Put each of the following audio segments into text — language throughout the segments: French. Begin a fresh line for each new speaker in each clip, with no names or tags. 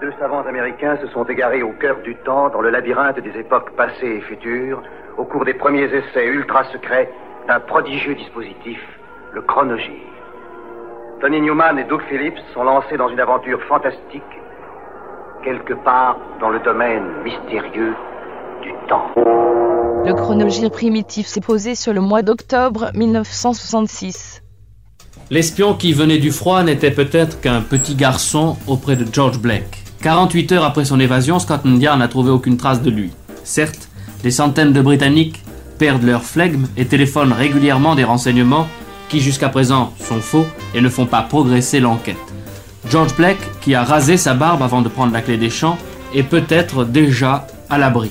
Deux savants américains se sont égarés au cœur du temps, dans le labyrinthe des époques passées et futures, au cours des premiers essais ultra secrets d'un prodigieux dispositif, le chronogire. Tony Newman et Doug Phillips sont lancés dans une aventure fantastique, quelque part dans le domaine mystérieux du temps.
Le chronogire primitif s'est posé sur le mois d'octobre 1966.
L'espion qui venait du froid n'était peut-être qu'un petit garçon auprès de George Blake. 48 heures après son évasion, Scotland Yard n'a trouvé aucune trace de lui. Certes, des centaines de Britanniques perdent leur flegme et téléphonent régulièrement des renseignements qui jusqu'à présent sont faux et ne font pas progresser l'enquête. George Blake, qui a rasé sa barbe avant de prendre la clé des champs, est peut-être déjà à l'abri.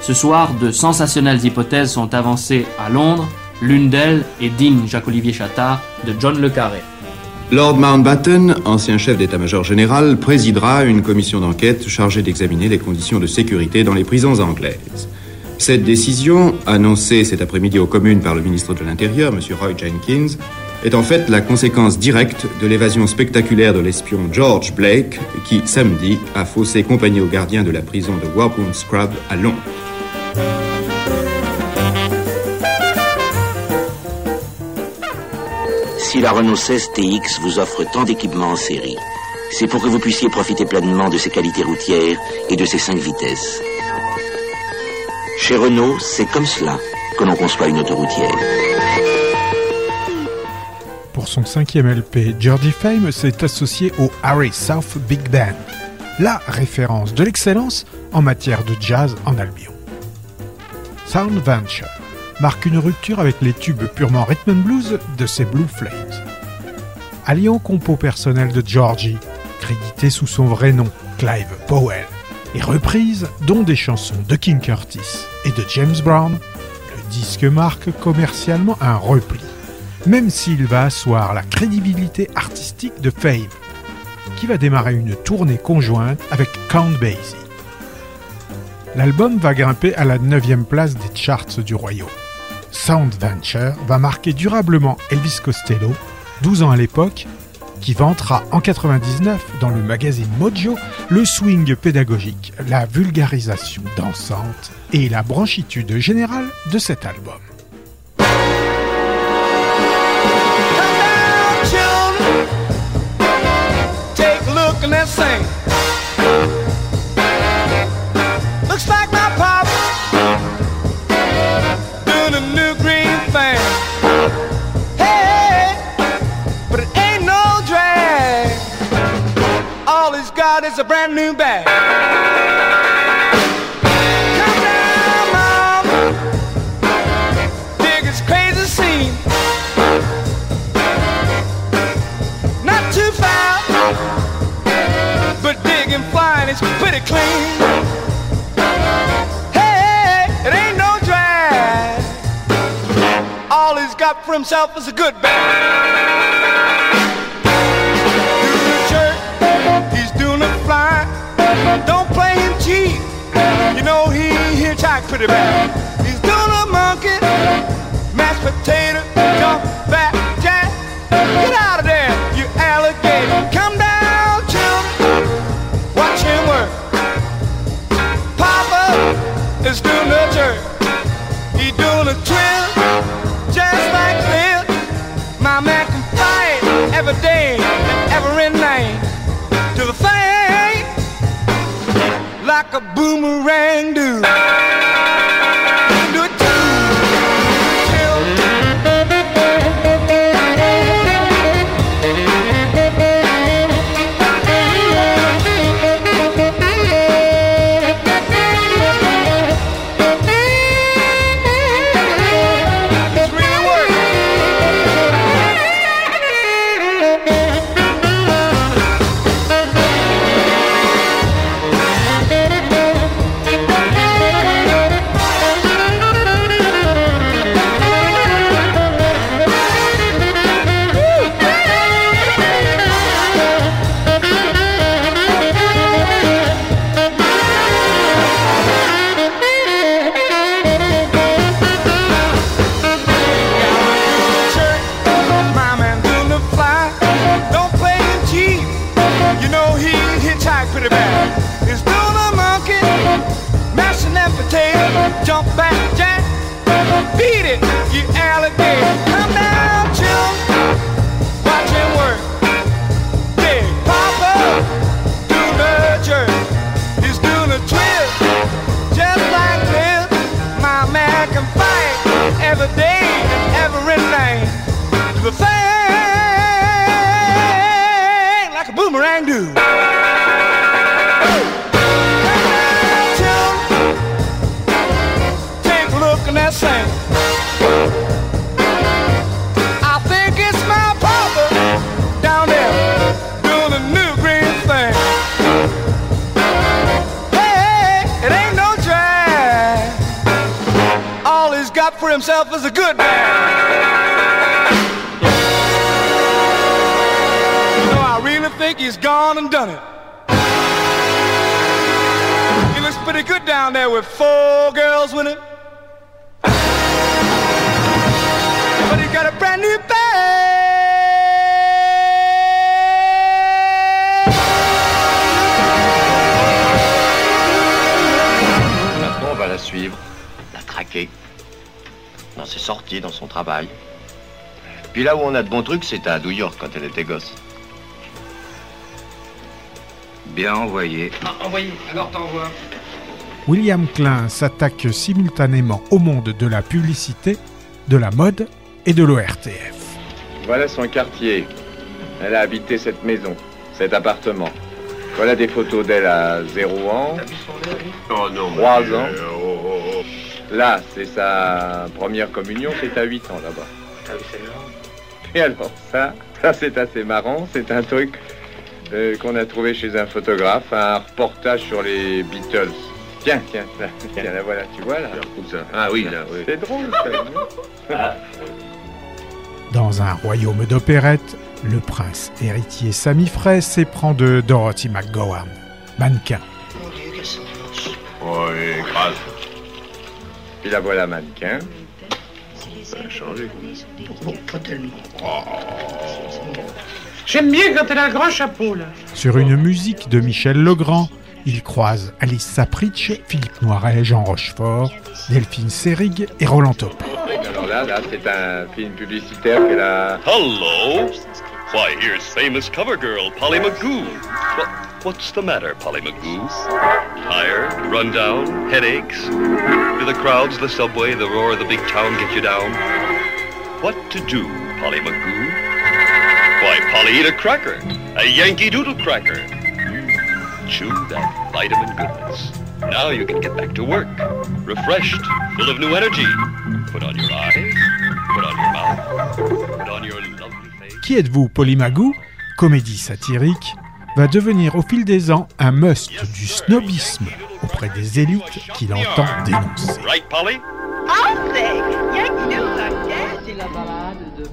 Ce soir, de sensationnelles hypothèses sont avancées à Londres. L'une d'elles est digne Jacques-Olivier Chattard de John Le Carré.
Lord Mountbatten, ancien chef d'état-major général, présidera une commission d'enquête chargée d'examiner les conditions de sécurité dans les prisons anglaises. Cette décision, annoncée cet après-midi aux communes par le ministre de l'Intérieur, M. Roy Jenkins, est en fait la conséquence directe de l'évasion spectaculaire de l'espion George Blake, qui, samedi, a faussé compagnie aux gardiens de la prison de Wapham Scrub à Londres.
Si la Renault 16 TX vous offre tant d'équipements en série, c'est pour que vous puissiez profiter pleinement de ses qualités routières et de ses 5 vitesses. Chez Renault, c'est comme cela que l'on conçoit une autoroutière.
Pour son cinquième LP, Georgie Fame s'est associé au Harry South Big Band, la référence de l'excellence en matière de jazz en Albion. Sound Venture marque une rupture avec les tubes purement rhythm and blues de ses Blue Flames. Alliant compo personnel de Georgie, crédité sous son vrai nom, Clive Powell, et reprise dont des chansons de King Curtis et de James Brown, le disque marque commercialement un repli, même s'il va asseoir la crédibilité artistique de Fame, qui va démarrer une tournée conjointe avec Count Basie. L'album va grimper à la 9 place des charts du royaume. Sound Venture va marquer durablement Elvis Costello, 12 ans à l'époque, qui vantera en 99 dans le magazine Mojo le swing pédagogique, la vulgarisation dansante et la branchitude générale de cet album.
Brand new bag. Come down, Dig this crazy scene. Not too far, but digging fine is pretty clean. Hey, it ain't no drag. All he's got for himself is a good bag. to the back.
Puis là où on a de bons trucs, c'est à New York quand elle était gosse.
Bien envoyé.
envoyé, alors t'envoies.
William Klein s'attaque simultanément au monde de la publicité, de la mode et de l'ORTF.
Voilà son quartier. Elle a habité cette maison, cet appartement. Voilà des photos d'elle à 0 ans,
Oh non,
3 ans. Là, c'est sa première communion, c'est à 8 ans là-bas. Et alors ça, ça c'est assez marrant, c'est un truc euh, qu'on a trouvé chez un photographe, un reportage sur les Beatles. Tiens, tiens, là, tiens, la voilà, tu vois là.
Ah oui, là, oui.
C'est drôle ça.
Dans un royaume d'opérette, le prince héritier Sammy Frey s'éprend de Dorothy McGowan, mannequin.
Oui, grâce.
Puis la voilà mannequin.
Ça a changé.
J'aime bien quand elle a un grand chapeau, là.
Sur une musique de Michel Legrand, il croise Alice Sapritch, Philippe Noiret, Jean Rochefort, Delphine Seyrig et Roland Topé.
Alors là, là, c'est un film publicitaire qu'elle a.
Hello. Why, here's famous cover girl, Polly McGoo. What, what's the matter, Polly McGoo? Tired, run down, headaches? Do the crowds, the subway, the roar of the big town get you down? What to do, Polly McGoo? Why, Polly, eat a cracker, a Yankee Doodle cracker. Mm, chew that vitamin goodness. Now you can get back to work, refreshed, full of new energy. Put on your eyes, put on your mouth, put on your lovely face.
Qui êtes-vous, Polymagou Comédie satirique va devenir au fil des ans un must du snobisme auprès des élites qu'il entend dénoncer.
Right, Polly?
C'est la balade de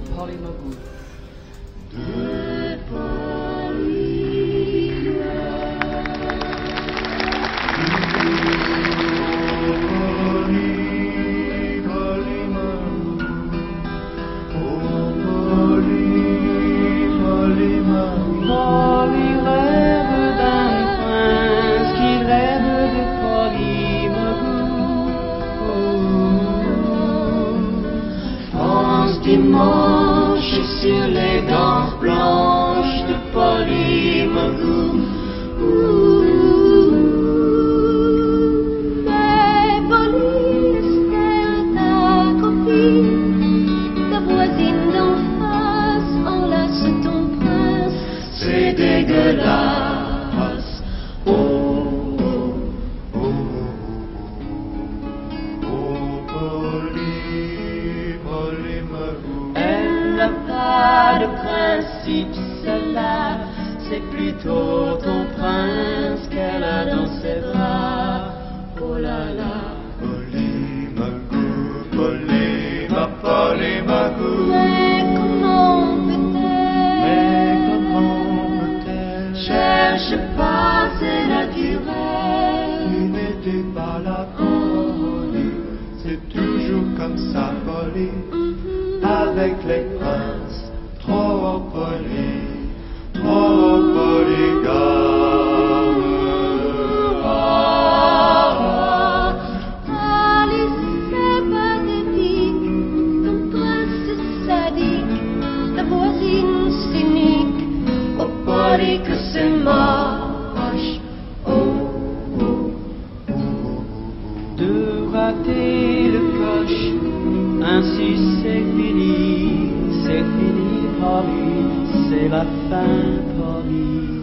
raté le coche. Ainsi c'est fini, c'est fini, promis, c'est la
fin promise.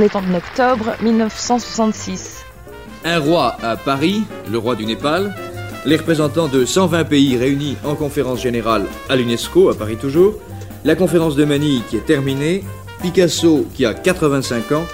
En octobre 1966.
Un roi à Paris, le roi du Népal, les représentants de 120 pays réunis en conférence générale à l'UNESCO, à Paris toujours, la conférence de Manille qui est terminée, Picasso qui a 85 ans,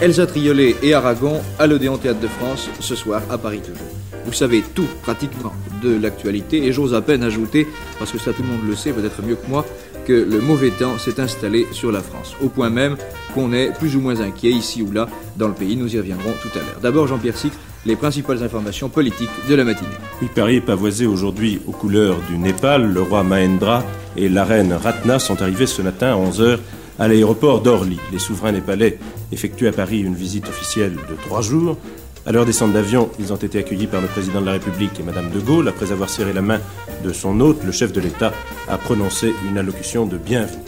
Elsa Triolet et Aragon à l'Odéon Théâtre de France ce soir à Paris toujours. Vous savez tout pratiquement de l'actualité et j'ose à peine ajouter, parce que ça tout le monde le sait peut-être mieux que moi, que le mauvais temps s'est installé sur la France, au point même qu'on est plus ou moins inquiet ici ou là dans le pays, nous y reviendrons tout à l'heure. D'abord Jean-Pierre Sic, les principales informations politiques de la matinée.
Oui, Paris est pavoisé aujourd'hui aux couleurs du Népal. Le roi Mahendra et la reine Ratna sont arrivés ce matin à 11h à l'aéroport d'Orly. Les souverains népalais effectuent à Paris une visite officielle de trois jours. À leur descente d'avion, ils ont été accueillis par le président de la République et Madame de Gaulle. Après avoir serré la main de son hôte, le chef de l'État a prononcé une allocution de bienvenue.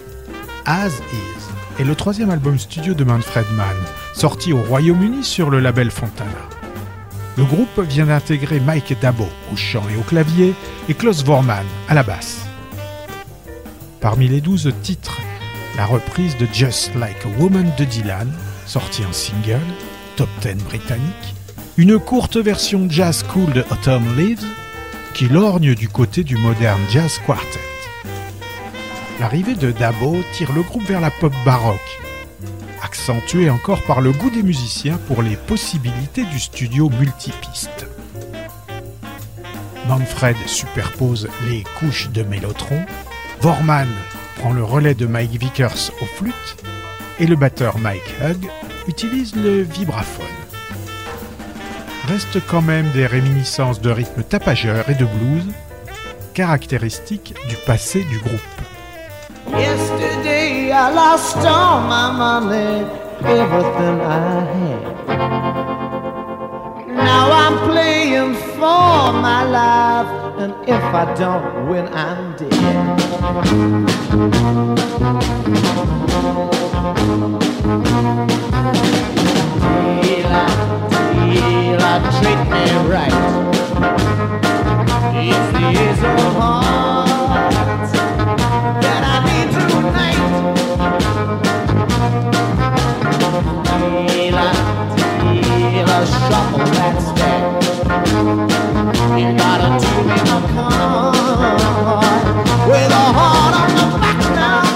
As Is est le troisième album studio de Manfred Mann, sorti au Royaume-Uni sur le label Fontana. Le groupe vient d'intégrer Mike Dabo au chant et au clavier et Klaus Vormann à la basse. Parmi les douze titres, la reprise de Just Like a Woman de Dylan, sortie en single, top 10 britannique, une courte version jazz cool de Autumn Leaves, qui lorgne du côté du moderne jazz quartet. L'arrivée de Dabo tire le groupe vers la pop baroque, accentuée encore par le goût des musiciens pour les possibilités du studio multipiste. Manfred superpose les couches de Mélotron, Vorman prend le relais de Mike Vickers au flûte, et le batteur Mike Hugg utilise le vibraphone. Restent quand même des réminiscences de rythme tapageur et de blues, caractéristiques du passé du groupe.
Dealer, treat me right. It's the ace of hearts that I need tonight. Dealer, dealer, shuffle that stack. You gotta do me a card with a heart on the back now.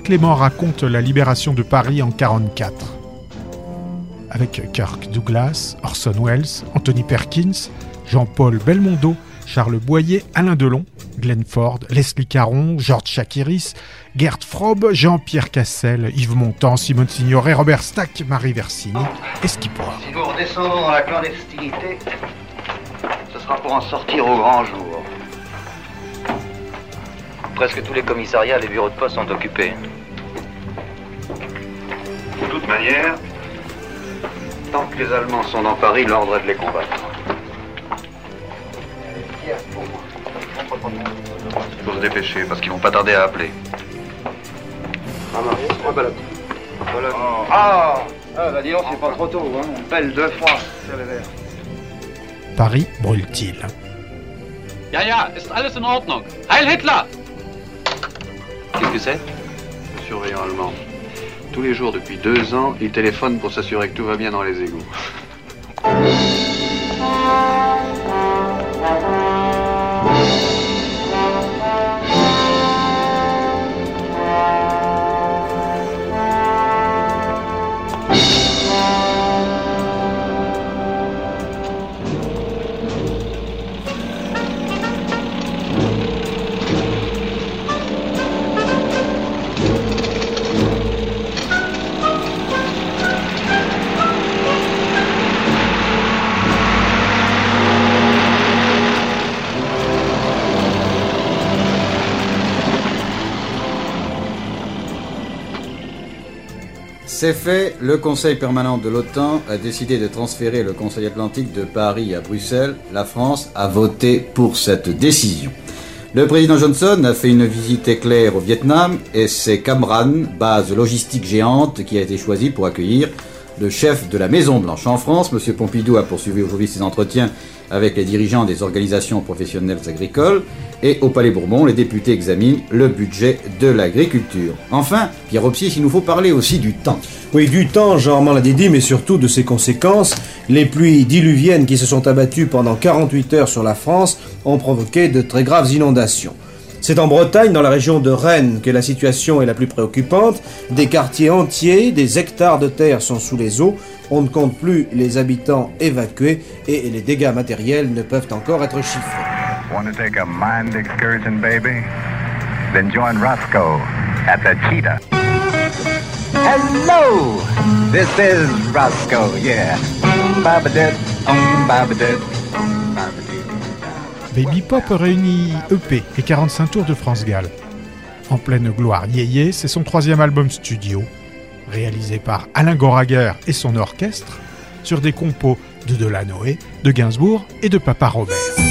Clément raconte la libération de Paris en 1944. Avec Kirk Douglas, Orson Welles, Anthony Perkins, Jean-Paul Belmondo, Charles Boyer, Alain Delon, Glenn Ford, Leslie Caron, Georges Chakiris, Gerd Frobe, Jean-Pierre Cassel, Yves Montand, Simone Signoret, Robert Stack, Marie Versini et.
Si nous redescendons dans la clandestinité, ce sera pour en sortir au grand jour.
Presque tous les commissariats et les bureaux de poste sont occupés.
De toute manière, tant que les Allemands sont dans Paris, l'ordre est de les combattre. Il faut se dépêcher parce qu'ils vont pas tarder à appeler. Ah, ah bah dis donc, c'est pas trop tôt, hein. Belle deux fois. Sur les verres.
Paris brûle-t-il?
Ja, ja, ist alles in Ordnung. Heil Hitler!
Qu'est-ce que c'est
Le surveillant allemand. Tous les jours depuis deux ans, il téléphone pour s'assurer que tout va bien dans les égouts.
C'est fait, le Conseil permanent de l'OTAN a décidé de transférer le Conseil atlantique de Paris à Bruxelles. La France a voté pour cette décision. Le président Johnson a fait une visite éclair au Vietnam et c'est Cam Ranh, base logistique géante, qui a été choisi pour accueillir le chef de la Maison Blanche. En France, M. Pompidou a poursuivi aujourd'hui ses entretiens avec les dirigeants des organisations professionnelles agricoles et au Palais Bourbon, les députés examinent le budget de l'agriculture. Enfin, Pierre Opsi, il nous faut parler aussi du temps.
Oui, du temps, Jean-Armand l'a dit, mais surtout de ses conséquences. Les pluies diluviennes qui se sont abattues pendant 48 heures sur la France ont provoqué de très graves inondations. C'est en Bretagne, dans la région de Rennes, que la situation est la plus préoccupante. Des quartiers entiers, des hectares de terre sont sous les eaux. On ne compte plus les habitants évacués et les dégâts matériels ne peuvent encore être chiffrés.
Want to take a mind excursion, baby? Then join Roscoe at the Cheetah. Hello! This is Roscoe, yeah. Babadit, babadit, babadit.
Baby Pop réunit EP et 45 tours de France Gall. En pleine gloire yéyé, c'est son troisième album studio, réalisé par Alain Goraguer et son orchestre, sur des compos de Delanoë, de Gainsbourg et de Papa Robert.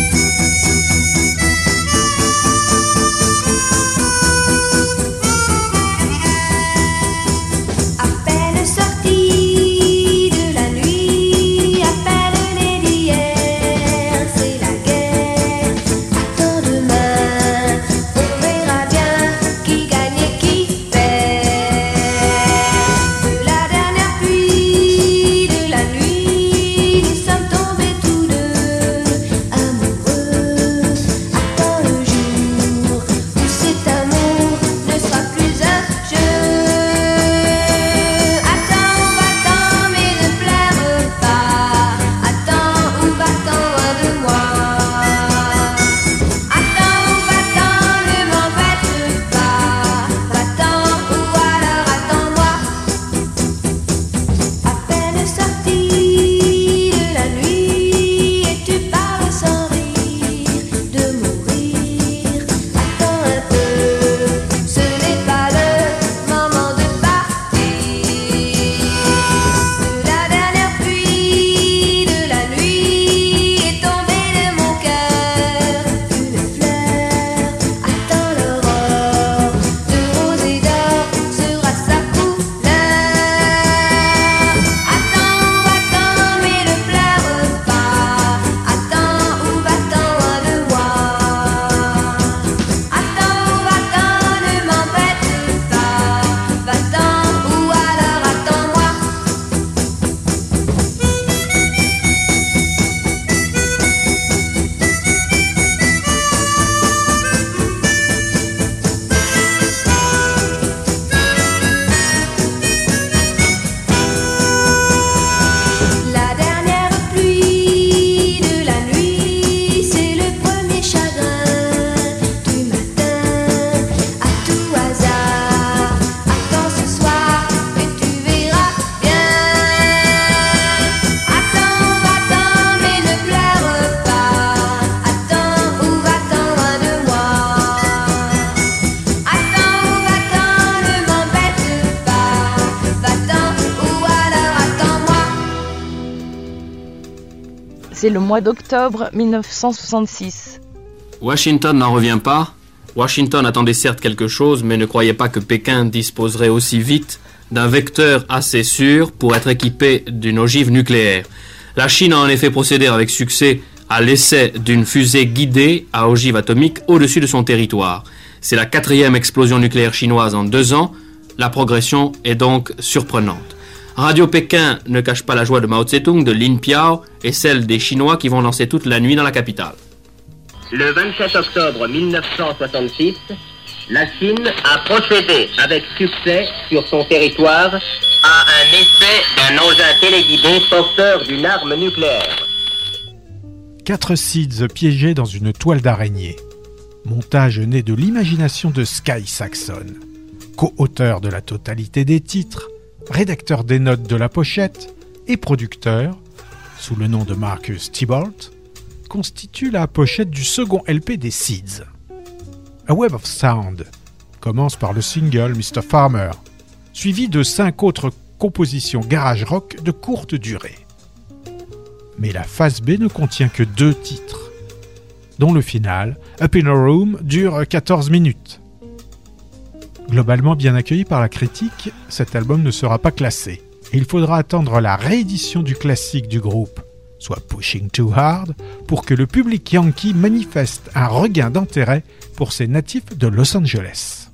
Le mois d'octobre 1966.
Washington n'en revient pas. Washington attendait certes quelque chose, mais ne croyait pas que Pékin disposerait aussi vite d'un vecteur assez sûr pour être équipé d'une ogive nucléaire. La Chine a en effet procédé avec succès à l'essai d'une fusée guidée à ogive atomique au-dessus de son territoire. C'est la quatrième explosion nucléaire chinoise en deux ans. La progression est donc surprenante. Radio Pékin ne cache pas la joie de Mao Tse-tung, de Lin Piao et celle des Chinois qui vont danser toute la nuit dans la capitale.
Le 27 octobre 1966, la Chine a procédé avec succès sur son territoire à un essai d'un engin téléguidé porteur d'une arme nucléaire.
Quatre seeds piégés dans une toile d'araignée. Montage né de l'imagination de Sky Saxon. Co-auteur de la totalité des titres, rédacteur des notes de la pochette et producteur, sous le nom de Marcus Thibault, constitue la pochette du second LP des Seeds. A Web of Sound commence par le single Mr. Farmer, suivi de cinq autres compositions garage rock de courte durée. Mais la phase B ne contient que deux titres, dont le final, Up in a Room, dure 14 minutes. Globalement bien accueilli par la critique, cet album ne sera pas classé. Il faudra attendre la réédition du classique du groupe, soit Pushing Too Hard, pour que le public yankee manifeste un regain d'intérêt pour ces natifs de Los Angeles.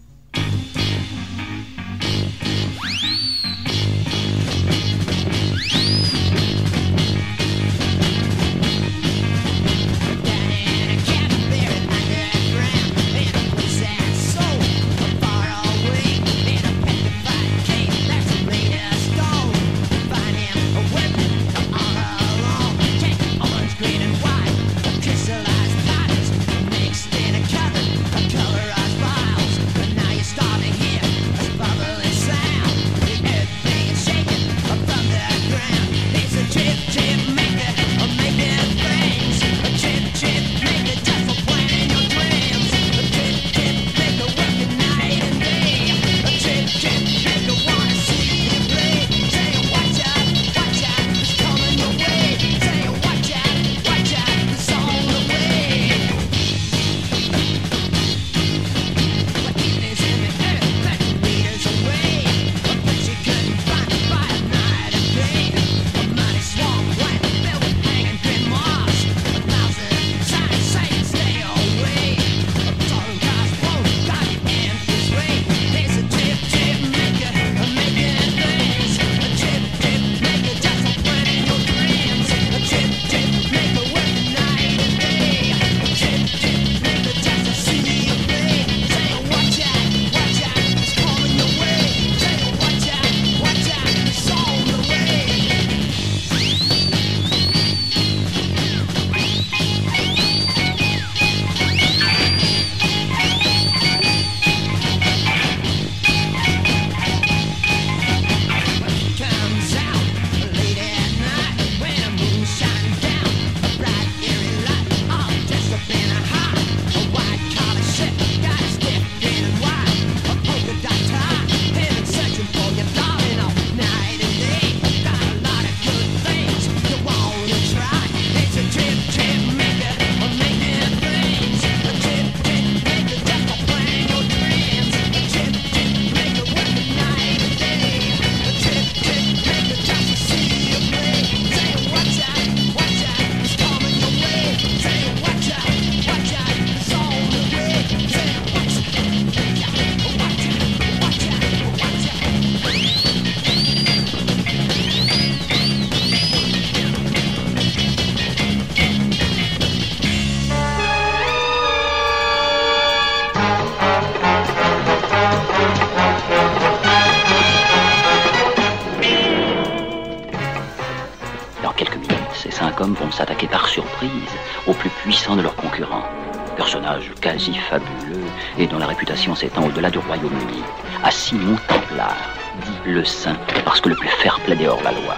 À Simon Templar, dit le saint, parce que le plus fair-play est hors la loi.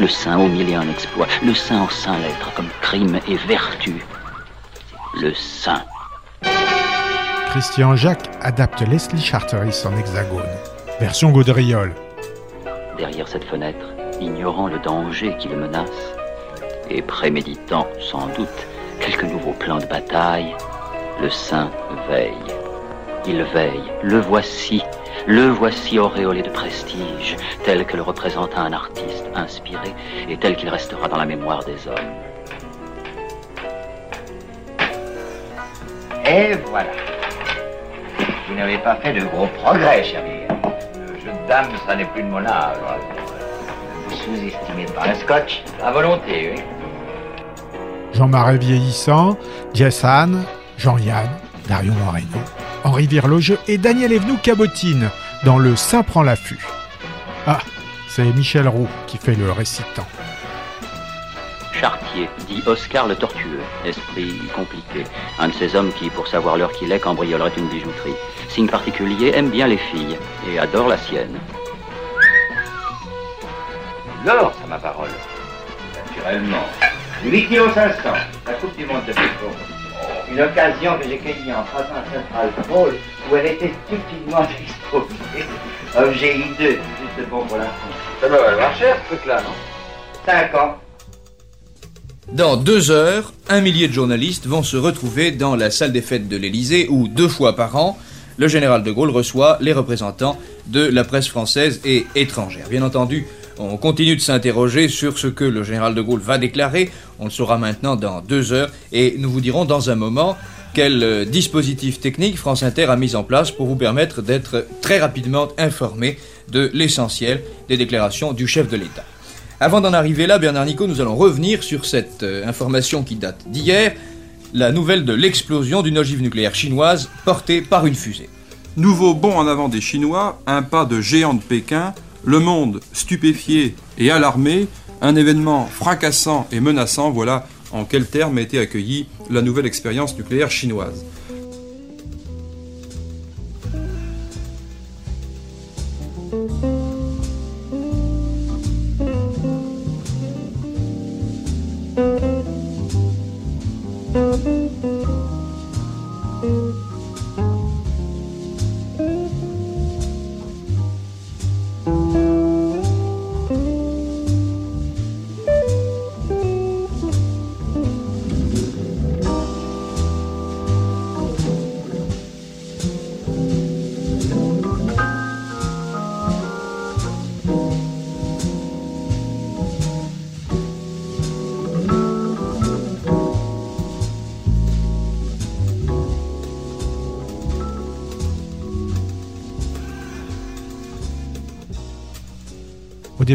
Le saint au mille et un exploits, le saint en saint lettres comme crime et vertu. Le saint.
Christian Jacques adapte Leslie Charteris en hexagone, version gaudriole.
Derrière cette fenêtre, ignorant le danger qui le menace, et préméditant, sans doute, quelque nouveau plan de bataille, le saint veille. Il veille, le voici, le voici auréolé de prestige, tel que le représente un artiste inspiré et tel qu'il restera dans la mémoire des hommes.
Et voilà. Vous n'avez pas fait de gros progrès, chérie. Le jeu de dames, ça n'est plus de mon âge. Vous sous-estimez par un scotch À volonté, oui.
Jean Marais vieillissant, Jess Jean-Yann, Dario Moreno, Henri Virlogeux et Daniel Evenou cabotine dans le Saint prend l'affût. Ah, c'est Michel Roux qui fait le récitant.
Chartier, dit Oscar le tortueux, esprit compliqué, un de ces hommes qui, pour savoir l'heure qu'il est, cambriolerait une bijouterie. Signe particulier, aime bien les filles et adore la sienne.
L'or, ça ma parole. Naturellement. 8 kilos 500. La Coupe du Monde de football. Une occasion que j'ai cueillie en croisant à Central Pole où elle était stupidement exposée. Objet hideux, juste bon pour la. Ça doit valoir cher ce truc-là, non? 5 ans.
Dans deux heures, un millier de journalistes vont se retrouver dans la salle des fêtes de l'Élysée où, deux fois par an, le général de Gaulle reçoit les représentants de la presse française et étrangère. Bien entendu, on continue de s'interroger sur ce que le général de Gaulle va déclarer. On le saura maintenant dans deux heures et nous vous dirons dans un moment quel euh, dispositif technique France Inter a mis en place pour vous permettre d'être très rapidement informé de l'essentiel des déclarations du chef de l'État. Avant d'en arriver là, Bernard Nico, nous allons revenir sur cette euh, information qui date d'hier, la nouvelle de l'explosion d'une ogive nucléaire chinoise portée par une fusée.
Nouveau bond en avant des Chinois, un pas de géant de Pékin, le monde stupéfié et alarmé, un événement fracassant et menaçant, voilà en quels termes a été accueillie la nouvelle expérience nucléaire chinoise.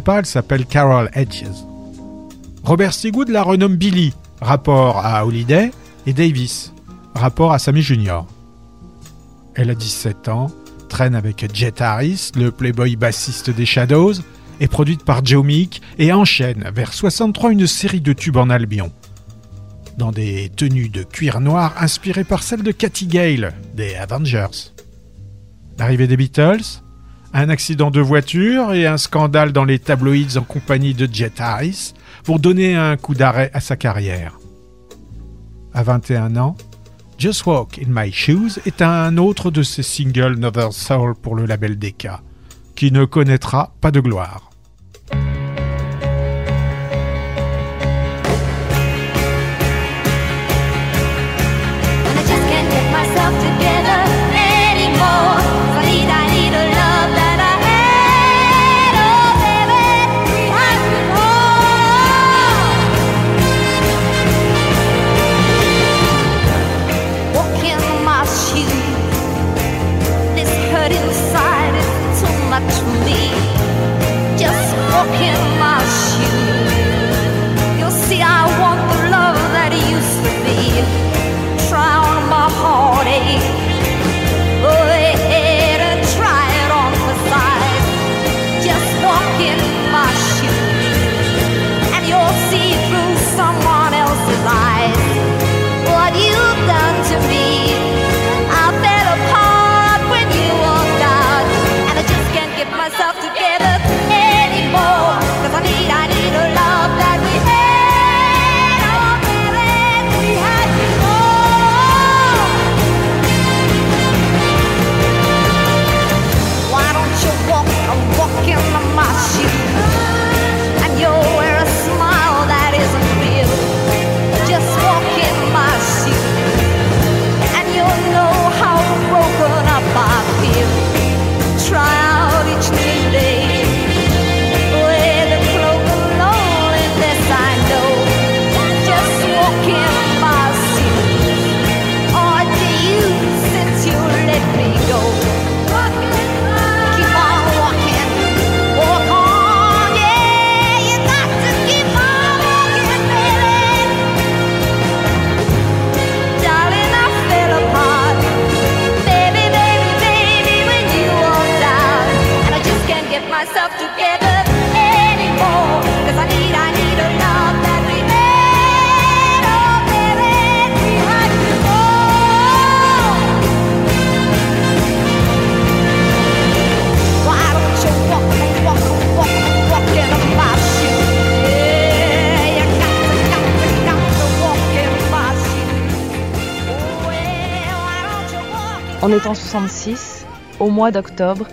Elle s'appelle Carol Hedges. Robert Stigwood la renomme Billy, rapport à Holiday, et Davis, rapport à Sammy Jr. Elle a 17 ans, traîne avec Jet Harris, le playboy bassiste des Shadows, est produite par Joe Meek et enchaîne vers 63 une série de tubes en Albion. Dans des tenues de cuir noir inspirées par celles de Cathy Gale des Avengers. L'arrivée des Beatles, un accident de voiture et un scandale dans les tabloïds en compagnie de Jet Harris pour donner un coup d'arrêt à sa carrière. À 21 ans, Just Walk in My Shoes est un autre de ses singles Northern Soul pour le label Decca, qui ne connaîtra pas de gloire.
En 66, au mois d'octobre.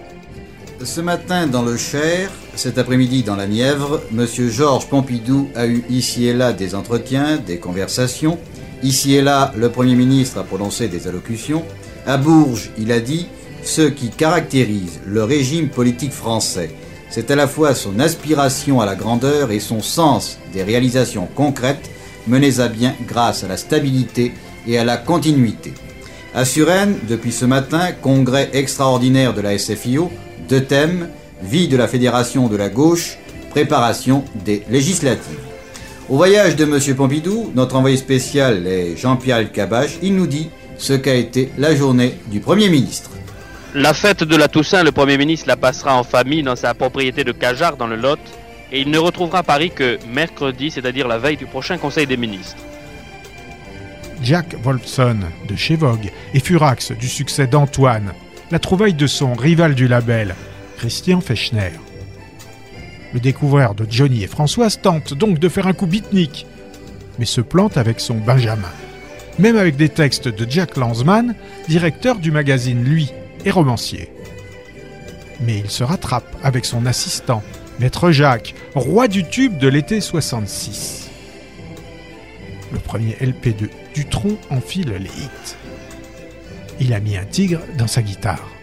Ce matin dans le Cher, cet après-midi dans la Nièvre, M. Georges Pompidou a eu ici et là des entretiens, des conversations. Ici et là, le Premier ministre a prononcé des allocutions. À Bourges, il a dit Ce qui caractérise le régime politique français, c'est à la fois son aspiration à la grandeur et son sens des réalisations concrètes menées à bien grâce à la stabilité et à la continuité. À Suresnes, depuis ce matin, congrès extraordinaire de la SFIO, deux thèmes, vie de la Fédération de la gauche, préparation des législatives. Au voyage de M. Pompidou, notre envoyé spécial est Jean-Pierre Cabache, il nous dit ce qu'a été la journée du Premier ministre.
La fête de la Toussaint, le Premier ministre la passera en famille dans sa propriété de Cajar dans le Lot, et il ne retrouvera Paris que mercredi, c'est-à-dire la veille du prochain Conseil des ministres.
Jack Wolfson de chez Vogue et Furax du succès d'Antoine, la trouvaille de son rival du label, Christian Fechner. Le découvreur de Johnny et Françoise tente donc de faire un coup beatnik, mais se plante avec son Benjamin. Même avec des textes de Jack Lanzmann, directeur du magazine Lui et romancier. Mais il se rattrape avec son assistant, Maître Jacques, roi du tube de l'été 66. Le premier LP de Dutron enfile les hits. Il a mis un tigre dans sa guitare.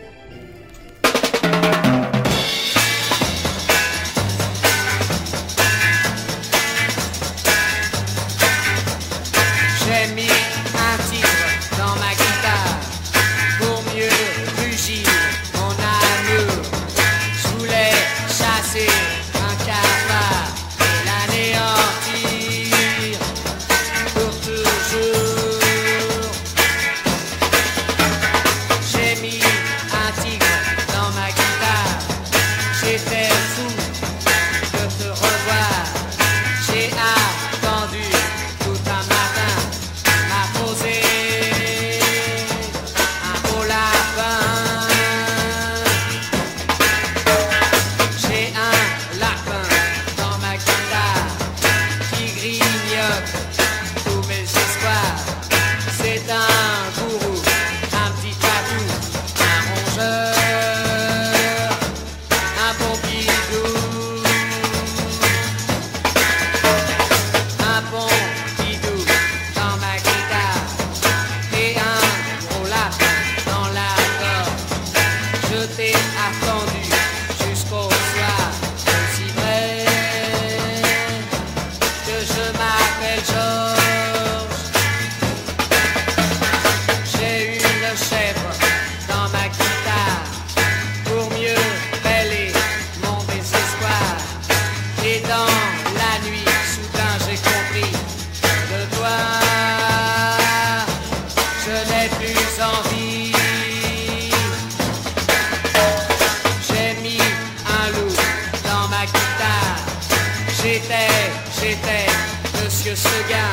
Monsieur Seguin.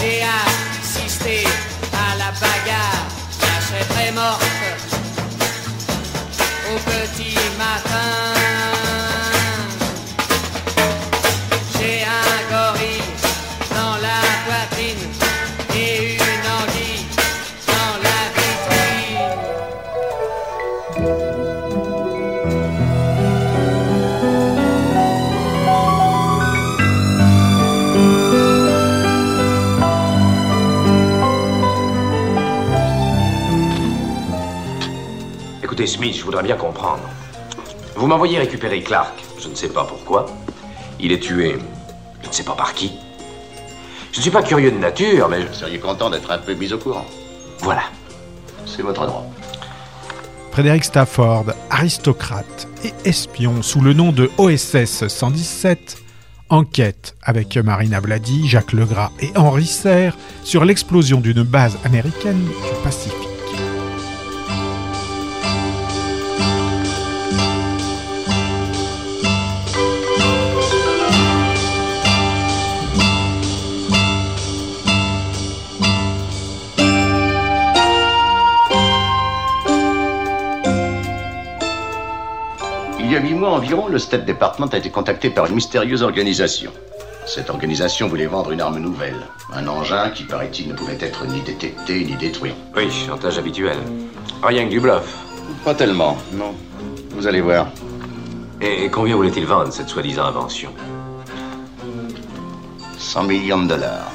J'ai assisté
Bien comprendre. Vous m'envoyez récupérer Clark. Je ne sais pas pourquoi. Il est tué. Je ne sais pas par qui. Je ne suis pas curieux de nature, mais...
Vous seriez content d'être un peu mis au courant.
Voilà.
C'est votre droit.
Frédéric Stafford, aristocrate et espion sous le nom de OSS 117, enquête avec Marina Blady, Jacques Legras et Henri Serre sur l'explosion d'une base américaine du Pacifique.
Y a huit mois environ, le State Department a été contacté par une mystérieuse organisation. Cette organisation voulait vendre une arme nouvelle, un engin qui, paraît-il, ne pouvait être ni détecté ni détruit.
Oui, chantage habituel. Rien que du bluff.
Pas tellement, non. Vous allez voir.
Et combien voulait-il vendre cette soi-disant invention?
100 millions de dollars.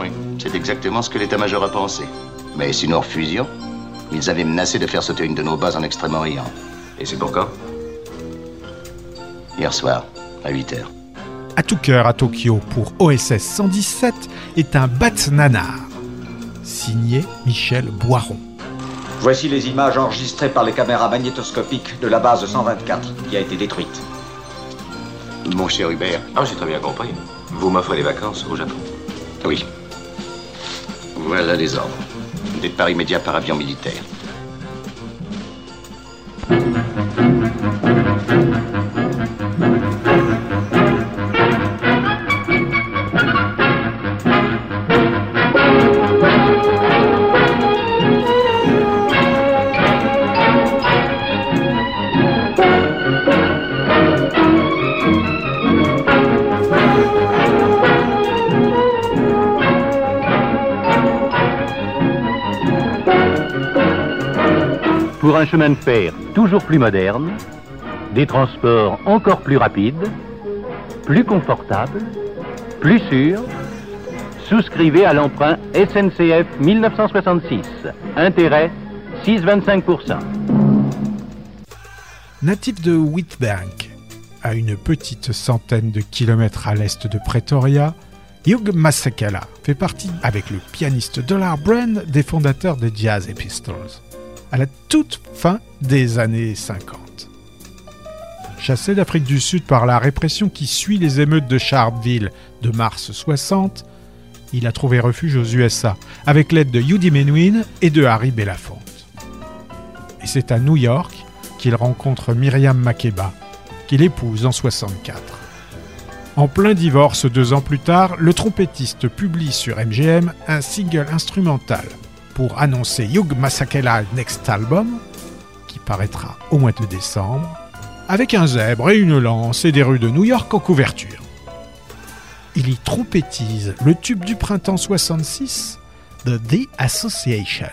Oui, c'est exactement ce que l'état-major a pensé. Mais si nous refusions, ils avaient menacé de faire sauter une de nos bases en Extrême-Orient.
Et c'est pour quand
Hier soir, à 8 heures.
À tout cœur à Tokyo pour OSS 117 est un bat nanar. Signé Michel Boiron.
Voici les images enregistrées par les caméras magnétoscopiques de la base 124 qui a été détruite.
Mon cher Hubert.
Ah, j'ai très bien compris. Vous m'offrez des vacances au Japon
Oui. Voilà les ordres. Départ immédiat par avion militaire.
Un chemin de fer toujours plus moderne, des transports encore plus rapides, plus confortables, plus sûrs, souscrivez à l'emprunt SNCF 1966. Intérêt 6,25%.
Natif de Wheatbank, à une petite centaine de kilomètres à l'est de Pretoria, Hugh Masekela fait partie, avec le pianiste Dollar Brand, des fondateurs des Jazz Epistles, à la toute fin des années 50. Chassé d'Afrique du Sud par la répression qui suit les émeutes de Sharpeville de mars 60, il a trouvé refuge aux USA, avec l'aide de Hugh Menuhin et de Harry Belafonte. Et c'est à New York qu'il rencontre Myriam Makeba, qu'il épouse en 64. En plein divorce deux ans plus tard, le trompettiste publie sur MGM un single instrumental pour annoncer Hugh Masakela Next Album, qui paraîtra au mois de décembre, avec un zèbre et une lance et des rues de New York en couverture. Il y trompettise le tube du printemps 66 de The Association.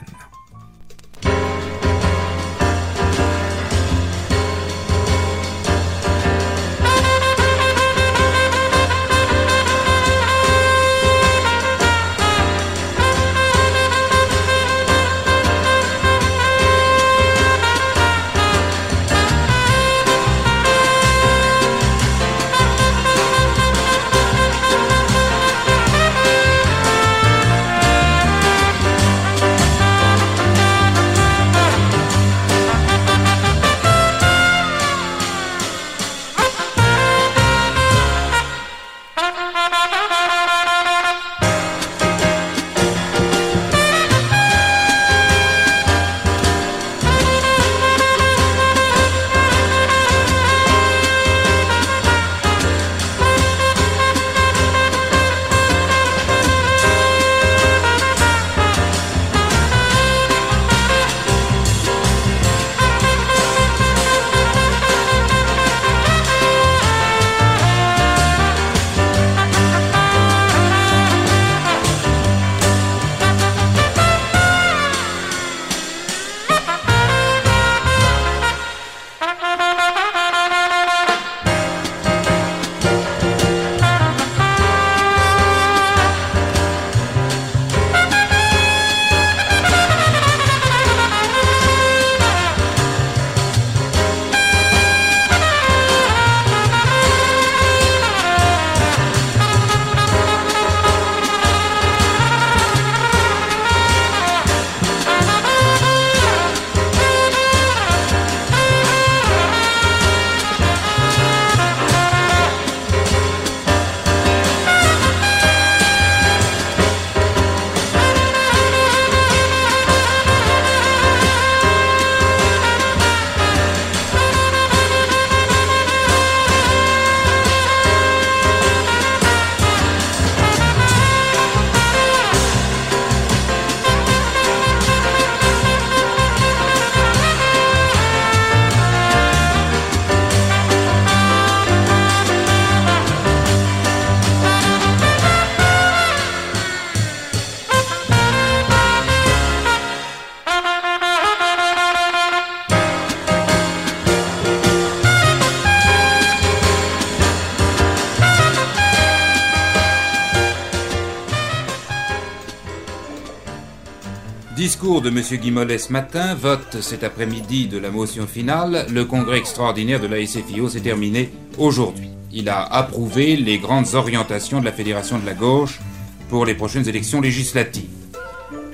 Discours de M. Guimolet ce matin, vote cet après-midi de la motion finale. Le congrès extraordinaire de la SFIO s'est terminé aujourd'hui. Il a approuvé les grandes orientations de la Fédération de la gauche pour les prochaines élections législatives.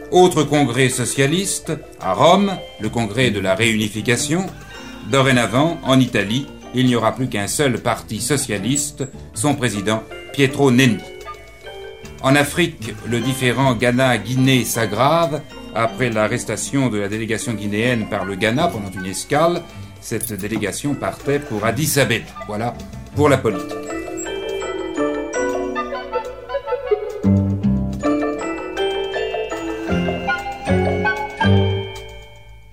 Autre congrès socialiste, à Rome, le congrès de la réunification. Dorénavant, en Italie, il n'y aura plus qu'un seul parti socialiste, son président Pietro Nenni. En Afrique, le différend Ghana-Guinée s'aggrave après l'arrestation de la délégation guinéenne par le Ghana pendant une escale. Cette délégation partait pour Addis Abeba. Voilà pour la politique.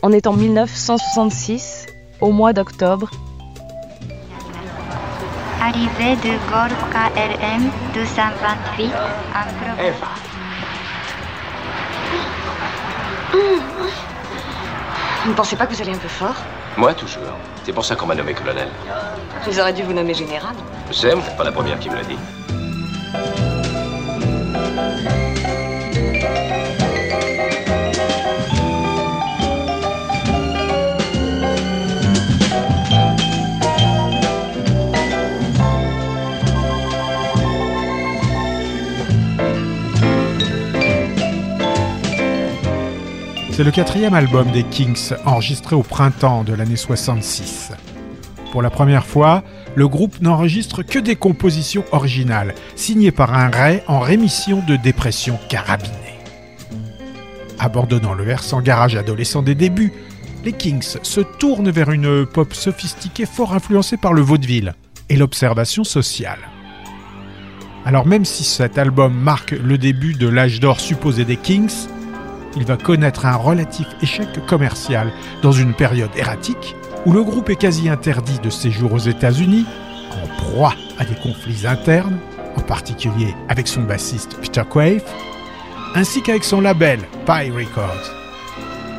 On est en 1966, au mois d'octobre.
Arrivée de Golf KLM 228 en provenance.
Vous ne pensez pas que vous allez un peu fort
Moi, toujours. C'est pour ça qu'on m'a nommé colonel.
Ils auraient dû vous nommer général.
Je sais, vous n'êtes pas la première qui me l'a dit.
C'est le quatrième album des Kings enregistré au printemps de l'année 66. Pour la première fois, le groupe n'enregistre que des compositions originales, signées par un Ray en rémission de dépression carabinée. Abandonnant le versant garage adolescent des débuts, les Kings se tournent vers une pop sophistiquée fort influencée par le vaudeville et l'observation sociale. Alors même si cet album marque le début de l'âge d'or supposé des Kings, il va connaître un relatif échec commercial dans une période erratique où le groupe est quasi interdit de séjour aux États-Unis, en proie à des conflits internes, en particulier avec son bassiste Peter Quaife, ainsi qu'avec son label Pie Records.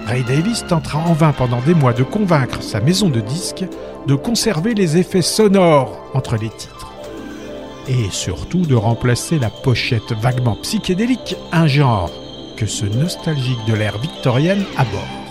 Ray Davis tentera en vain pendant des mois de convaincre sa maison de disques de conserver les effets sonores entre les titres. Et surtout de remplacer la pochette vaguement psychédélique, un genre ce nostalgique de l'ère victorienne aborde.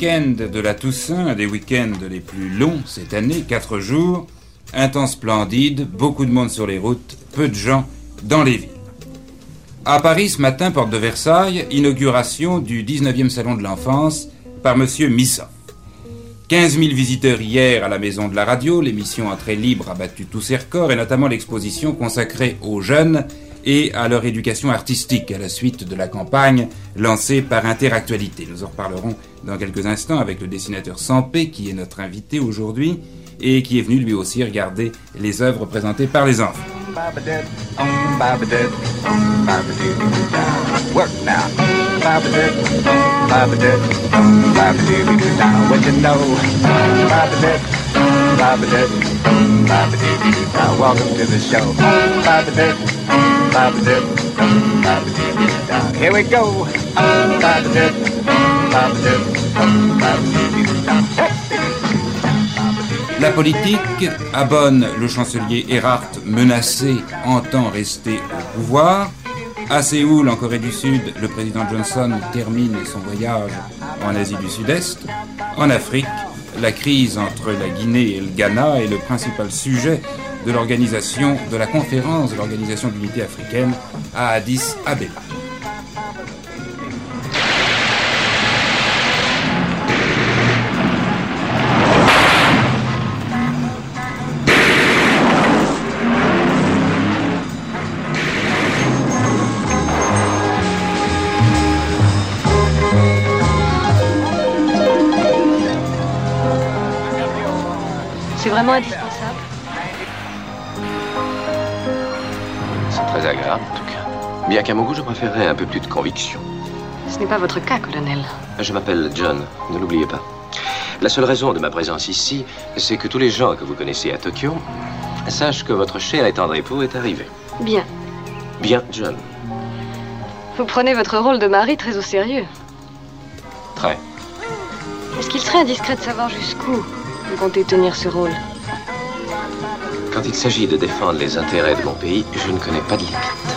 Week-end de la Toussaint, un des week-ends les plus longs cette année, 4 jours. Un temps splendide, beaucoup de monde sur les routes, peu de gens dans les villes. À Paris ce matin, porte de Versailles, inauguration du 19e salon de l'enfance par monsieur Misson. 15 000 visiteurs hier à la Maison de la Radio, l'émission Entrée libre a battu tous ses records et notamment l'exposition consacrée aux jeunes et à leur éducation artistique à la suite de la campagne lancée par Interactualité. Nous en reparlerons dans quelques instants avec le dessinateur Sampé qui est notre invité aujourd'hui et qui est venu lui aussi regarder les œuvres présentées par les enfants.
Here we go.
La politique abonne le chancelier Erhard menacé entend rester au pouvoir. À Séoul, en Corée du Sud, le président Johnson termine son voyage en Asie du Sud-Est. En Afrique, la crise entre la Guinée et le Ghana est le principal sujet de l'organisation de la conférence de l'Organisation d'unité africaine à Addis Abeba.
Bien qu'à mon goût, je préférerais un peu plus de conviction.
Ce n'est pas votre cas, colonel.
Je m'appelle John, ne l'oubliez pas. La seule raison de ma présence ici, c'est que tous les gens que vous connaissez à Tokyo sachent que votre cher et tendre époux est arrivé.
Bien.
Bien, John.
Vous prenez votre rôle de mari très au sérieux.
Très.
Est-ce qu'il serait indiscret de savoir jusqu'où vous comptez tenir ce rôle?
Quand il s'agit de défendre les intérêts de mon pays, je ne connais pas de limite.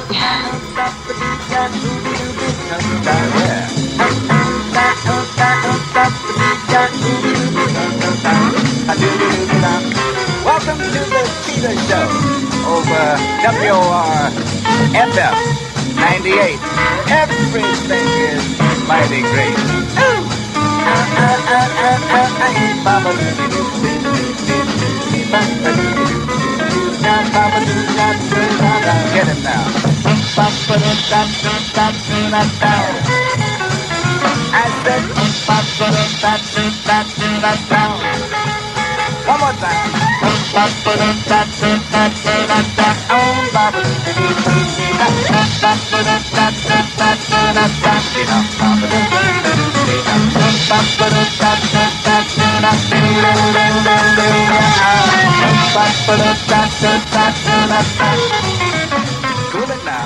Welcome to the Cheetah Show over WOR FM 98. Everything is mighty great. Get him now. I said. One more time.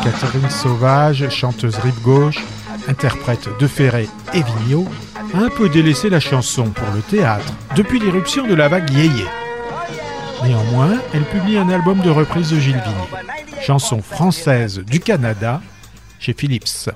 Catherine Sauvage, chanteuse rive gauche, interprète de Ferré et Vigneault, a un peu délaissé la chanson pour le théâtre depuis l'irruption de la vague yéyé. Néanmoins, elle publie un album de reprise de Gilles Vigny, chanson française du Canada, chez Philips.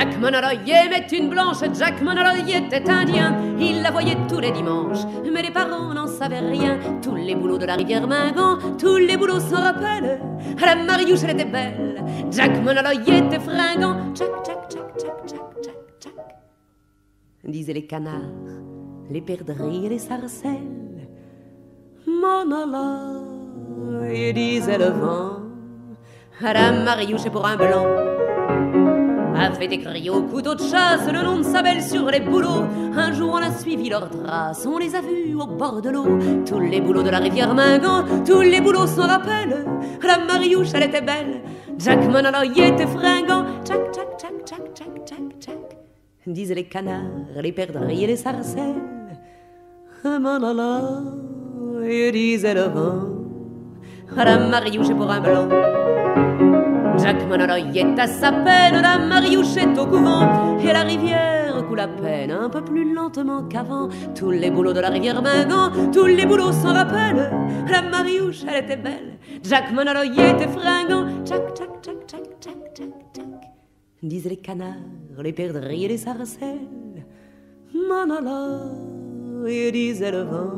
Jack Monoroy aimait une blanche, Jack Monoroy était indien, il la voyait tous les dimanches, mais les parents n'en savaient rien. Tous les boulots de la rivière Mingan, tous les boulots s'en rappellent. À la Mariouche, elle était belle, Jack Monoroy était fringant. Jack, Jack, Jack, Jack, Jack, Jack, Jack, disaient les canards, les perdrix et les sarcelles. Monoroy, disait le vent, à la Mariouche pour un blanc a fait écrire au couteau de chasse le nom de sa belle sur les boulots. Un jour on a suivi leurs traces, on les a vus au bord de l'eau. Tous les boulots de la rivière Mingan, tous les boulots s'en rappellent. La Mariouche, elle était belle, Jack Monoroy était fringant. Jack, Jack, Jack, Jack, Jack, Jack, Jack, disaient les canards, les perdrix et les sarcelles. Monoroy, disait le vent, la Mariouche pour un blanc. Jack Monoroy est à sa peine, la Mariouche est au couvent, et la rivière coule à peine, un peu plus lentement qu'avant. Tous les boulots de la rivière Mingan, tous les boulots s'en rappellent. La Mariouche, elle était belle, Jack Monoroy était fringant. Jack, Jack, Jack, Jack, Jack, Jack, Jack, disaient les canards, les perdrix et les sarcelles. Manala, et disait le vent,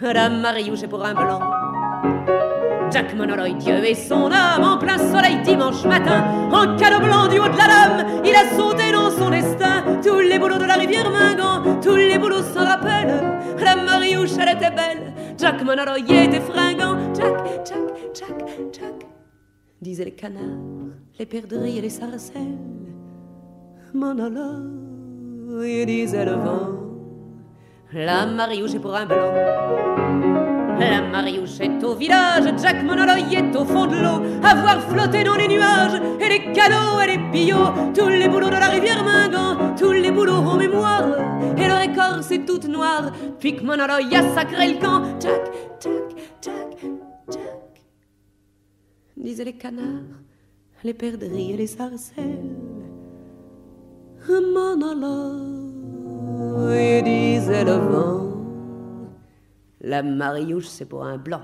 la mariouche est pour un blanc. Jack Monoloy, Dieu et son âme, en plein soleil dimanche matin, en canot blanc du haut de la lame, il a sauté dans son destin. Tous les boulots de la rivière Mingan, tous les boulots s'en rappellent. La mariouche, elle était belle, Jack Monoloy était fringant. Jack, Jack, Jack, Jack, disaient les canards, les perdrix et les sarcelles. Monoloy, disait le vent, la mariouche est pour un blanc. La mariouche est au village, Jack Monoloy est au fond de l'eau, à voir flotter dans les nuages, et les canots et les pillots, tous les boulots de la rivière Mingan, tous les boulots en mémoire, et leur écorce est toute noire, puis que Monoloy a sacré le camp, Jack, Jack, Jack, Jack, disaient les canards, les perdrix et les sarcelles. Monoloy, disait le vent. La mariouche, c'est pour un blanc.